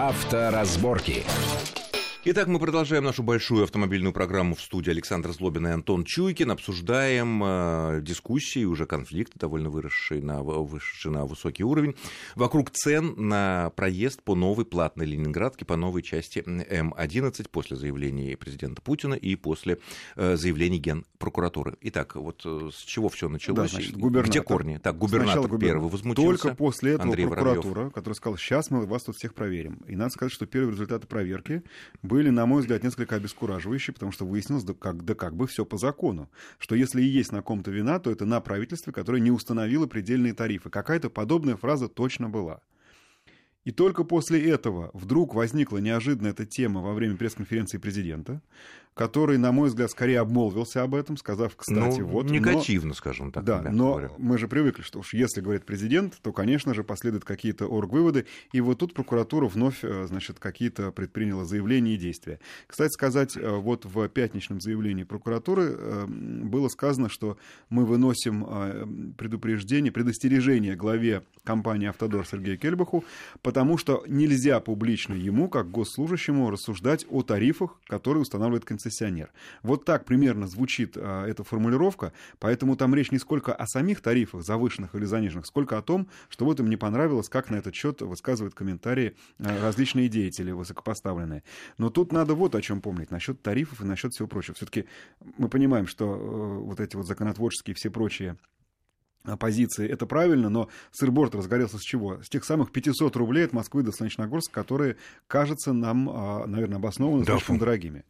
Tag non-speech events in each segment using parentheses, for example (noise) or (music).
Авторазборки. Итак, мы продолжаем нашу большую автомобильную программу в студии Александр Злобин и Антон Чуйкин. Обсуждаем э, дискуссии, уже конфликты, довольно выросшие на, вышедшие на высокий уровень, вокруг цен на проезд по новой платной Ленинградке, по новой части М-11 после заявления президента Путина и после э, заявлений Генпрокуратуры. Итак, вот э, с чего все началось? Да, значит, губернатор, Где корни? Так, губернатор Сначала первый возмутился. Только после этого Андрей прокуратура, Воробьев. которая сказала, сейчас мы вас тут всех проверим. И надо сказать, что первые результаты проверки были, на мой взгляд, несколько обескураживающие, потому что выяснилось, да как, да как бы все по закону. Что если и есть на ком-то вина, то это на правительстве, которое не установило предельные тарифы. Какая-то подобная фраза точно была. И только после этого вдруг возникла неожиданно эта тема во время пресс-конференции президента, который, на мой взгляд, скорее обмолвился об этом, сказав, кстати, ну, вот... но- негативно, скажем так. да, но говоря. мы же привыкли, что уж если говорит президент, то, конечно же, последуют какие-то оргвыводы. И вот тут прокуратура вновь, э, значит, какие-то предприняла заявления и действия. Кстати сказать, э, вот в пятничном заявлении прокуратуры э, было сказано, что мы выносим э, предупреждение, предостережение главе компании «Автодор» Сергею Кельбаху, потому что нельзя публично ему, как госслужащему, рассуждать о тарифах, которые устанавливает концессионер. Вот так примерно звучит а, эта формулировка, поэтому там речь не сколько о самих тарифах, завышенных или заниженных, сколько о том, что вот им не понравилось, как на этот счет высказывают комментарии а, различные деятели высокопоставленные. Но тут надо вот о чем помнить, насчет тарифов и насчет всего прочего. Все-таки мы понимаем, что э, вот эти вот законотворческие все прочие оппозиции, это правильно, но сырборд разгорелся с чего? С тех самых 500 рублей от Москвы до Солнечногорска, которые, кажется, нам, а, наверное, обоснованно Да, слишком фу. дорогими.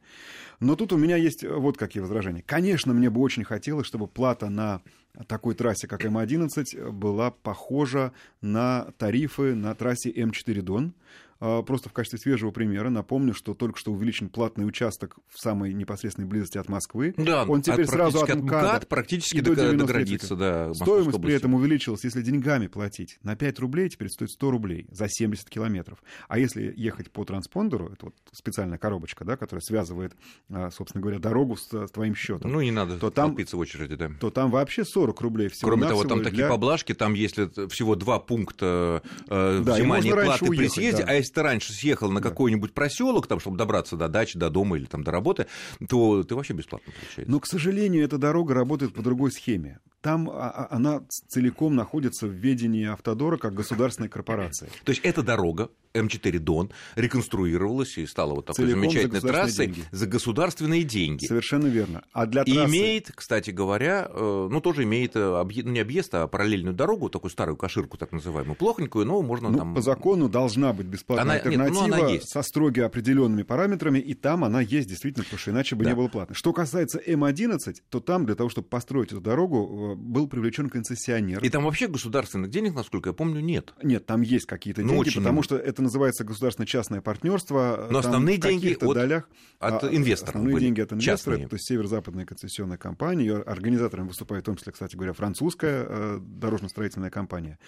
Но тут у меня есть вот какие возражения. Конечно, мне бы очень хотелось, чтобы плата на такой трассе, как М11, была похожа на тарифы на трассе М4 Дон. А, Просто в качестве свежего примера напомню, что только что увеличен платный участок в самой непосредственной близости от Москвы. Да, Он теперь от сразу от МКАДа МКАД практически и до до- 90 доградится до Московской Стоимость при области. этом увеличилась, если деньгами платить, на 5 рублей теперь стоит 100 рублей за 70 километров. А если ехать по транспондеру, это вот специальная коробочка, да, которая связывает, а, собственно говоря, дорогу с, с твоим счетом, Ну, не надо то там- в очереди, да. то там вообще 40 рублей всего Кроме того, там такие поблажки, там если всего два пункта э, Да, раньше платы при уехать, съезде, да. а если ты раньше съехал на Да. какой-нибудь проселок, там, чтобы добраться до дачи, до дома или там до работы, то ты вообще бесплатно получаешь. Но, к сожалению, эта дорога работает по другой схеме. Там а, а, она целиком находится в ведении Автодора как государственной корпорации. То есть эта дорога М4 Дон реконструировалась и стала вот такой Целиком за замечательной государственные трассой деньги. за государственные деньги. Совершенно верно. А для И трассы... имеет, кстати говоря, э, ну тоже имеет э, объе- ну, не объезд, а параллельную дорогу, такую старую коширку, так называемую, плохонькую, но можно Ну, там... по закону должна быть бесплатная Она- нет, ну, альтернатива она есть. со строго определенными параметрами, и там она есть действительно, потому что иначе бы Да. не было платно. Что касается М11, то там для того, чтобы построить эту дорогу, э, был привлечен концессионер. И там вообще государственных денег, насколько я помню, нет. Нет, там есть какие-то Ну, деньги, очень потому что это называется государственно-частное партнерство. Но Там основные деньги от- долях, от а, инвесторов Основные были, деньги от инвестора, частные. это, то есть северо-западная концессионная компания, ее организатором выступает в том числе, кстати говоря, французская э, дорожно-строительная компания.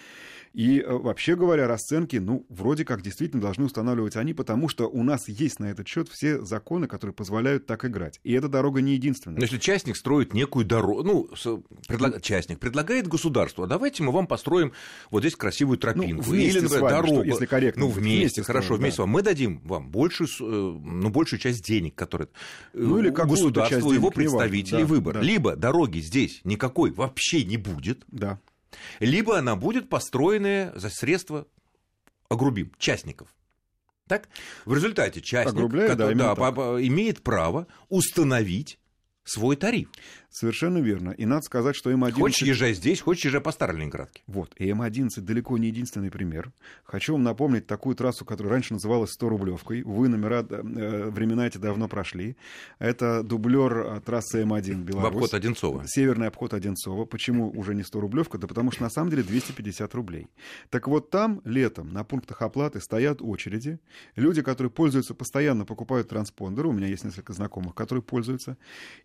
И э, вообще говоря, расценки, ну, вроде как действительно должны устанавливать они, потому что у нас есть на этот счет все законы, которые позволяют так играть. И эта дорога не единственная. Но если частник строит некую дорогу, ну, предлаг- частник предлагает государству, а давайте мы вам построим вот здесь красивую тропинку. Ну, Или, например, дорогу. что, если корректно Ну, вместе, вместе хорошо, строим, вместе да. вам. Мы дадим вам большую, э, ну, большую часть денег, которые э, Ну, или у какую-то государства, часть у его представителей да, выбор. да. Либо дороги здесь никакой вообще не будет, Да. либо она будет построенная за средства, огрубим, частников. Так? В результате частник Огрубляю, да, который- да, так. по- имеет право установить свой тариф. Совершенно верно. И надо сказать, что М11... Хочешь, езжай здесь, хочешь, езжай по старой Ленинградке. Вот, и М11 далеко не единственный пример. Хочу вам напомнить такую трассу, которая раньше называлась 100-рублевкой. Вы номера, э, времена эти давно прошли. Это дублер э, трассы М1 В Беларусь. обход Одинцова. Северный обход Одинцова. Почему уже не 100 рублевка? Да потому что на самом деле 250 рублей. Так вот там летом на пунктах оплаты стоят очереди. Люди, которые пользуются постоянно, покупают транспондеры. У меня есть несколько знакомых, которые пользуются.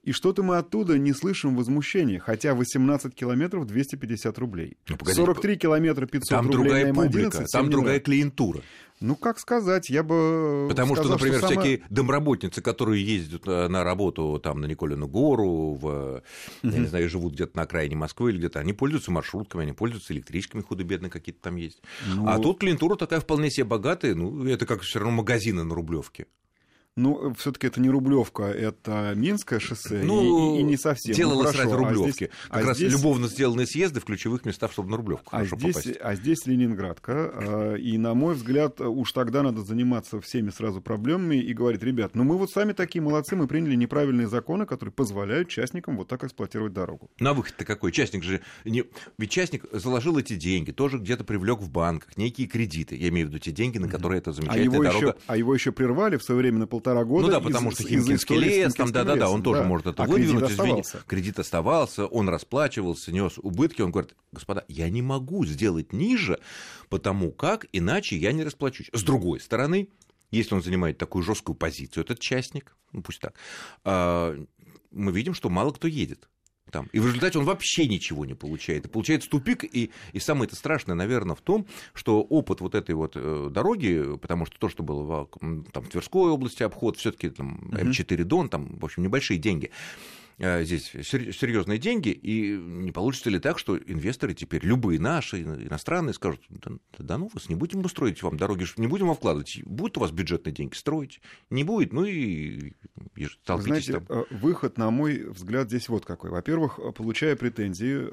И что-то мы оттуда не слышим возмущения, хотя 18 километров 250 рублей. Ну, погоди, 43 километра 500 там рублей другая на М11. публика, всем там не другая нравится. клиентура. Ну, как сказать, я бы Потому что, сказал, например, самое- всякие домработницы, которые ездят э, на работу там на Николину гору, в, я не знаю, живут где-то на окраине Москвы или где-то, они пользуются маршрутками, они пользуются электричками худо-бедно какие-то там есть. Ну, А тут клиентура такая вполне себе богатая, ну, это как все равно магазины на Рублевке. Ну, все-таки это не Рублевка, это Минское шоссе, Ну, и, и не совсем. Ну, Делалось хорошо, ради а Рублевки. здесь- как а раз здесь- любовно сделанные съезды в ключевых местах, чтобы на Рублевку А хорошо здесь, попасть. а здесь Ленинградка. а, И, на мой взгляд, уж тогда надо заниматься всеми сразу проблемами и говорить, ребят, ну мы вот сами такие молодцы, мы приняли неправильные законы, которые позволяют частникам вот так эксплуатировать дорогу. На выход-то какой? Частник же... Не... Ведь частник заложил эти деньги, тоже где-то привлек в банках некие кредиты. Я имею в виду те деньги, на которые эта А замечательная его, дорога... еще, а его еще прервали в свое время на полтора года. Ну да, из- потому что из-за Химкинский лес, там, да-да-да, он тоже да. может это а выдвинуть, извини. оставался. Кредит оставался, он расплачивался, нес убытки, он говорит, господа, я не могу сделать ниже, потому как иначе я не расплачусь. С другой стороны, если он занимает такую жесткую позицию, этот частник, ну пусть так, а, мы видим, что мало кто едет. Там. И в результате он вообще ничего не получает. И получается тупик. И, и самое это страшное, наверное, в том, что опыт вот этой вот э, дороги, потому что то, что было в, там, Тверской области обход, все-таки там М4 Дон, там, в общем, небольшие деньги. Э, Здесь сер- серьезные деньги, и не получится ли так, что инвесторы теперь, любые наши, иностранные, скажут, да, да ну вас, не будем мы строить вам дороги, не будем вам вкладывать, будут у вас бюджетные деньги, строить, не будет, ну и, и Вы столкнитесь знаете, там. э, выход, на мой взгляд, здесь вот какой. Во-первых, э, получая претензии,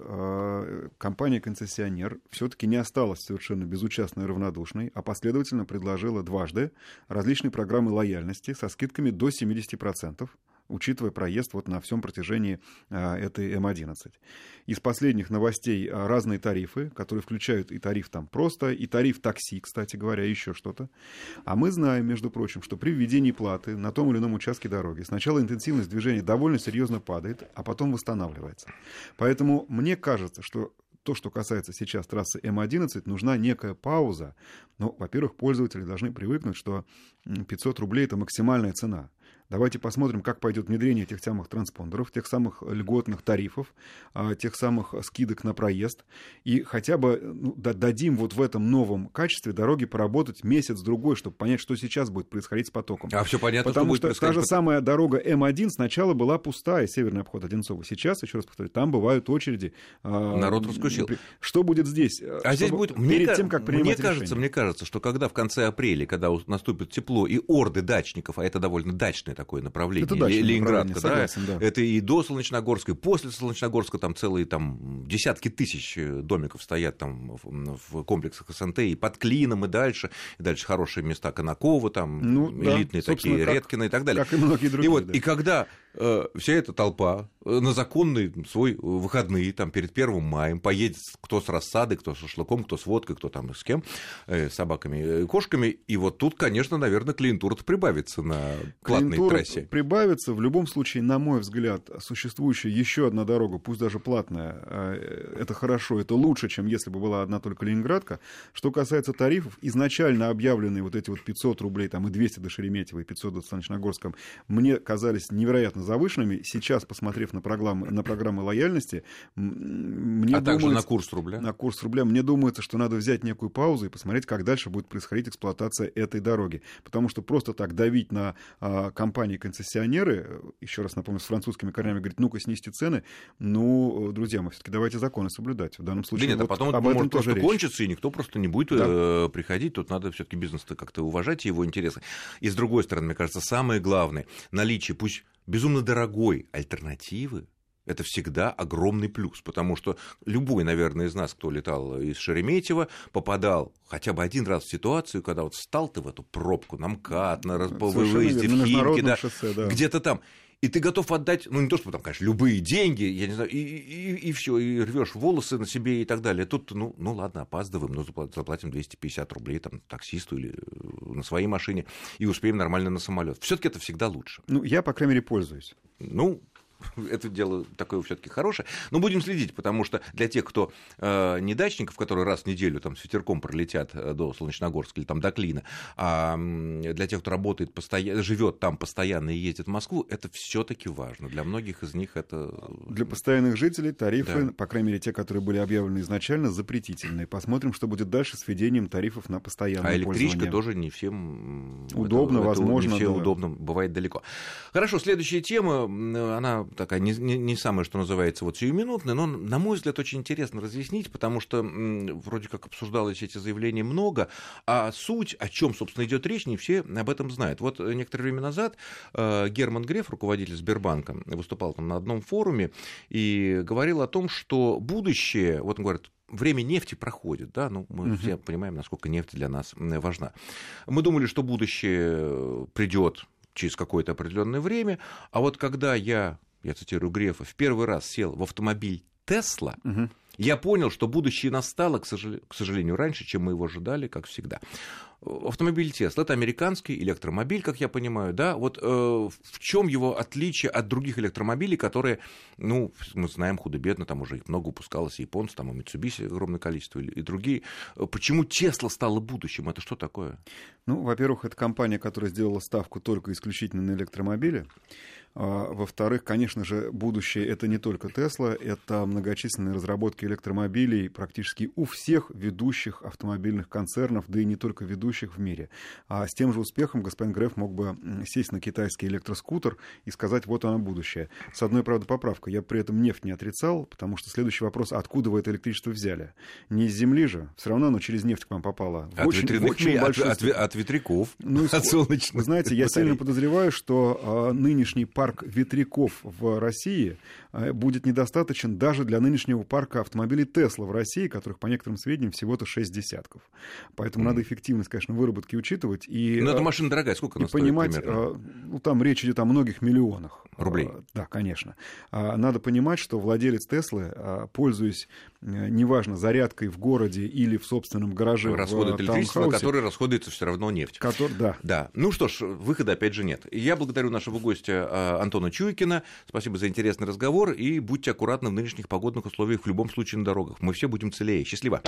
компания-концессионер все-таки не осталась совершенно безучастной и равнодушной, а последовательно предложила дважды различные программы лояльности со скидками до 70%, учитывая проезд вот на всем протяжении э, этой М11. Из последних новостей э, разные тарифы, которые включают и тариф там просто, и тариф такси, кстати говоря, еще что-то. А мы знаем, между прочим, что при введении платы на том или ином участке дороги сначала интенсивность движения довольно серьезно падает, а потом восстанавливается. Поэтому мне кажется, что то, что касается сейчас трассы М11, нужна некая пауза. Ну, во-первых, пользователи должны привыкнуть, что м, 500 рублей – это максимальная цена. Давайте посмотрим, как пойдет внедрение этих самых транспондеров, тех самых льготных тарифов, а, тех самых скидок на проезд. И хотя бы ну, да- дадим вот в этом новом качестве дороги поработать месяц-другой, чтобы понять, что сейчас будет происходить с потоком. А все понятно, Потому будет что та же самая дорога М1 сначала была пустая, северный обход Одинцова. Сейчас, еще раз повторю, там бывают очереди. а, Народ раскусил. Что будет здесь? А здесь Чтобы будет, мне, перед ка- тем, как мне принимать кажется, решение. мне кажется, что когда в конце апреля, когда наступит тепло и орды дачников, а это довольно дачное такое направление, Это дачное Ле- Ленинградка, направление, да, согласен, да. это и до Солнечногорска, и после Солнечногорска там целые там десятки тысяч э, домиков стоят там в, комплексах СНТ и под Клином и дальше, и дальше хорошие места Конакова, там Ну, да, элитные собственно, такие, как- Редкины и так далее. Как и многие другие. И вот, да. и когда э, вся эта толпа э, на законный свой выходные, там, перед первым маем, поедет кто с рассадой, кто с шашлыком, кто с водкой, кто там с кем, э, с собаками, и кошками, и вот тут, конечно, наверное, клиентура прибавится на платной Клиентура трассе. прибавится. В любом случае, на мой взгляд, существующая еще одна дорога, пусть даже платная, э, это хорошо, это лучше, чем если бы была одна только Ленинградка. Что касается тарифов, изначально объявленные вот эти вот 500 рублей, там и 200 до Шереметьево, и 500 до Солнечногорском, мне казались невероятно завышенными. Сейчас, посмотрев на программы, на программы лояльности, мне а также на думается- курс рубля. на курс рубля. Мне думается, что надо взять некую паузу и посмотреть, как дальше будет происходить эксплуатация этой дороги. Потому что просто так давить на а, компании-концессионеры, еще раз напомню, с французскими корнями, говорит, ну-ка снизьте цены, ну, друзья, мы все-таки давайте законы соблюдать. В данном Да случае нет, а вот потом это об этом может тоже речь. кончиться, и никто просто не будет э, приходить. Тут надо все-таки бизнес-то как-то уважать и его интересы. И с другой стороны, мне кажется, самое главное, наличие, пусть безумно дорогой альтернативы, это всегда огромный плюс, потому что любой, наверное, из нас, кто летал из Шереметьево, попадал хотя бы один раз в ситуацию, когда вот встал ты в эту пробку на МКАД, на выезде в Химки, да, шоссе, да. где-то там. И ты готов отдать, ну не то, что там, конечно, любые деньги, я не знаю, и, и, и все, и рвешь волосы на себе и так далее. Тут, ну, ну ладно, опаздываем, но запла- заплатим 250 рублей там, таксисту или э, на своей машине и успеем нормально на самолет. Все-таки это всегда лучше. Ну, я, по крайней мере, пользуюсь. Ну, (laughs) это дело такое все-таки хорошее. Но будем следить, потому что для тех, кто э, не дачников, которые раз в неделю там с ветерком пролетят э, до Солнечногорска или там до Клина, а для тех, кто работает постоянно, живет там постоянно и ездит в Москву, это все-таки важно. Для многих из них это... Для постоянных жителей тарифы, да. по крайней мере, те, которые были объявлены изначально, запретительные. Посмотрим, что будет дальше с введением тарифов на постоянное А электричка тоже не всем... Удобно, это, возможно. не всем да. удобно, бывает далеко. Хорошо, следующая тема, она такая не, не, не самая, что называется, вот сиюминутная, но, на мой взгляд, очень интересно разъяснить, потому что вроде как обсуждалось эти заявления много, а суть, о чем, собственно, идет речь, не все об этом знают. Вот некоторое время назад э, Герман Греф, руководитель Сбербанка, выступал там на одном форуме и говорил о том, что будущее, вот он говорит, время нефти проходит, да, ну, мы uh все понимаем, насколько нефть для нас важна. Мы думали, что будущее придет через какое-то определенное время, а вот когда я, я цитирую Грефа, в первый раз сел в автомобиль Тесла, uh я понял, что будущее настало, к сожалению, раньше, чем мы его ожидали, как всегда. Автомобиль Тесла это американский электромобиль, как я понимаю, да. Вот э, в чем его отличие от других электромобилей, которые, ну, мы знаем худо-бедно, там уже их много выпускалось, и японцы, там и Mitsubishi огромное количество, и другие. Почему Тесла стала будущим? Это что такое? Ну, во-первых, это компания, которая сделала ставку только исключительно на электромобили. А, во-вторых, конечно же, будущее это не только Тесла, это многочисленные разработки электромобилей практически у всех ведущих автомобильных концернов, да и не только ведущих в мире. А с тем же успехом господин Греф мог бы сесть на китайский электроскутер и сказать, вот оно будущее. С одной, правда, поправкой. Я при этом нефть не отрицал, потому что следующий вопрос, откуда вы это электричество взяли? Не из земли же, все равно оно через нефть к вам попало. От очень, ветряных, очень от, от, от ветряков, ну, (laughs) от солнечных. Вы знаете, я сильно подозреваю, что а, нынешний парк парк ветряков в России э, будет недостаточен даже для нынешнего парка автомобилей Тесла в России, которых, по некоторым сведениям, всего-то 6 десятков. Поэтому mm. надо эффективность, конечно, выработки учитывать. И, Но эта э, машина дорогая, сколько она и стоит понимать, примерно? Э, ну, там речь идет о многих миллионах. Рублей? Да, конечно. А, надо понимать, что владелец Теслы, пользуясь, неважно, зарядкой в городе или в собственном гараже Расходует электричество, которое расходуется все равно нефть. Который, да. да. Ну что ж, выхода опять же нет. Я благодарю нашего гостя Антона Чуйкина. Спасибо за интересный разговор и будьте аккуратны в нынешних погодных условиях в любом случае на дорогах. Мы все будем целее. Счастливо.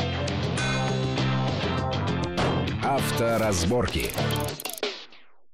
Авторазборки.